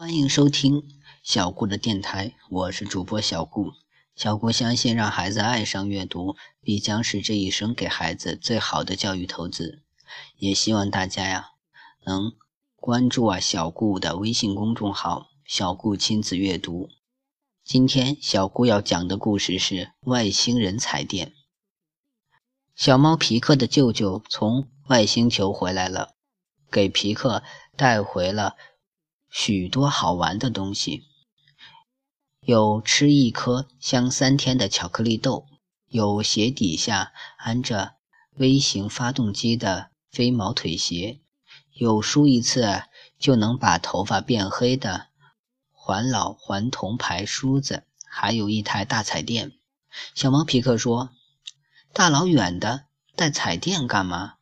欢迎收听小顾的电台，我是主播小顾。小顾相信，让孩子爱上阅读，必将是这一生给孩子最好的教育投资。也希望大家呀，能关注啊小顾的微信公众号“小顾亲子阅读”。今天小顾要讲的故事是外星人彩电。小猫皮克的舅舅从外星球回来了，给皮克带回了。许多好玩的东西，有吃一颗香三天的巧克力豆，有鞋底下安着微型发动机的飞毛腿鞋，有梳一次就能把头发变黑的环老环铜牌梳子，还有一台大彩电。小猫皮克说：“大老远的带彩电干嘛？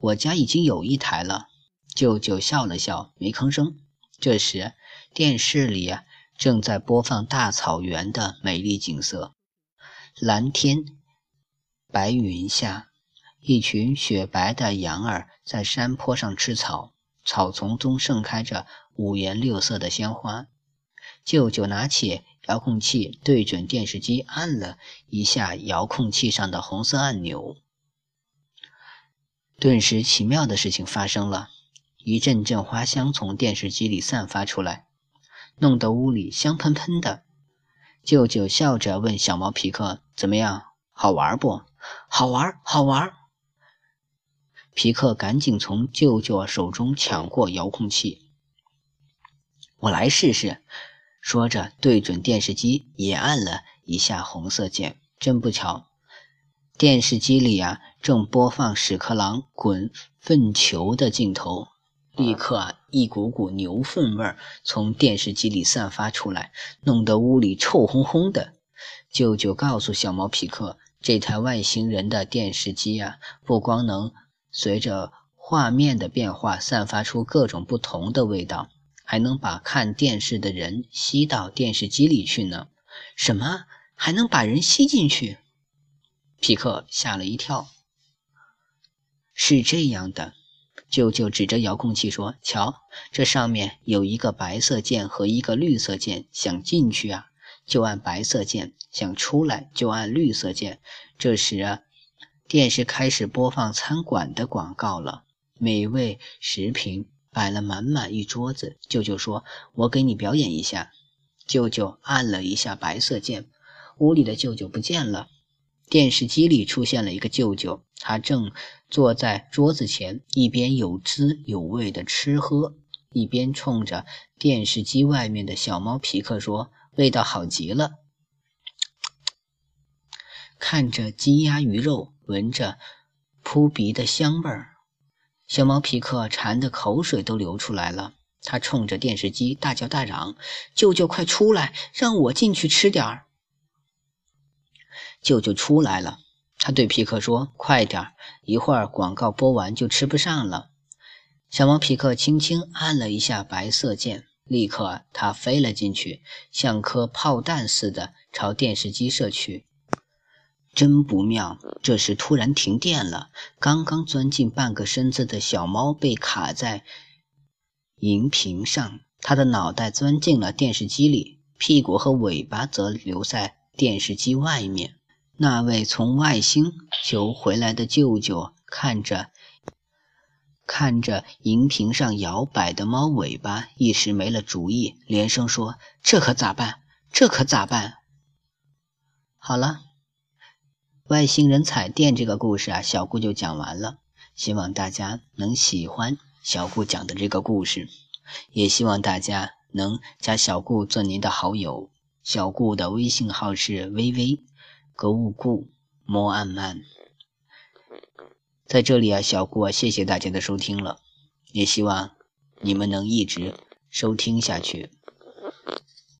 我家已经有一台了。”舅舅笑了笑，没吭声。这时，电视里正在播放大草原的美丽景色。蓝天白云下，一群雪白的羊儿在山坡上吃草，草丛中盛开着五颜六色的鲜花。舅舅拿起遥控器对准电视机，按了一下遥控器上的红色按钮，顿时奇妙的事情发生了。一阵阵花香从电视机里散发出来，弄得屋里香喷喷的。舅舅笑着问小猫皮克：“怎么样，好玩不？好玩，好玩。”皮克赶紧从舅舅手中抢过遥控器：“我来试试。”说着，对准电视机也按了一下红色键。真不巧，电视机里啊正播放屎壳郎滚粪球的镜头。立刻啊，一股股牛粪味儿从电视机里散发出来，弄得屋里臭烘烘的。舅舅告诉小毛皮克，这台外星人的电视机啊，不光能随着画面的变化散发出各种不同的味道，还能把看电视的人吸到电视机里去呢。什么？还能把人吸进去？皮克吓了一跳。是这样的。舅舅指着遥控器说：“瞧，这上面有一个白色键和一个绿色键，想进去啊，就按白色键；想出来，就按绿色键。”这时啊，电视开始播放餐馆的广告了，美味食品摆了满满一桌子。舅舅说：“我给你表演一下。”舅舅按了一下白色键，屋里的舅舅不见了。电视机里出现了一个舅舅，他正坐在桌子前，一边有滋有味的吃喝，一边冲着电视机外面的小猫皮克说：“味道好极了。”看着鸡鸭鱼肉，闻着扑鼻的香味儿，小猫皮克馋得口水都流出来了。他冲着电视机大叫大嚷：“舅舅，快出来，让我进去吃点儿！”舅舅出来了，他对皮克说：“快点儿，一会儿广告播完就吃不上了。”小猫皮克轻轻按了一下白色键，立刻它飞了进去，像颗炮弹似的朝电视机射去。真不妙！这时突然停电了，刚刚钻进半个身子的小猫被卡在荧屏上，它的脑袋钻进了电视机里，屁股和尾巴则留在电视机外面。那位从外星球回来的舅舅看着看着荧屏上摇摆的猫尾巴，一时没了主意，连声说：“这可咋办？这可咋办？”好了，外星人彩电这个故事啊，小顾就讲完了。希望大家能喜欢小顾讲的这个故事，也希望大家能加小顾做您的好友。小顾的微信号是微微。格物顾，莫暗曼。在这里啊，小顾啊，谢谢大家的收听了，也希望你们能一直收听下去。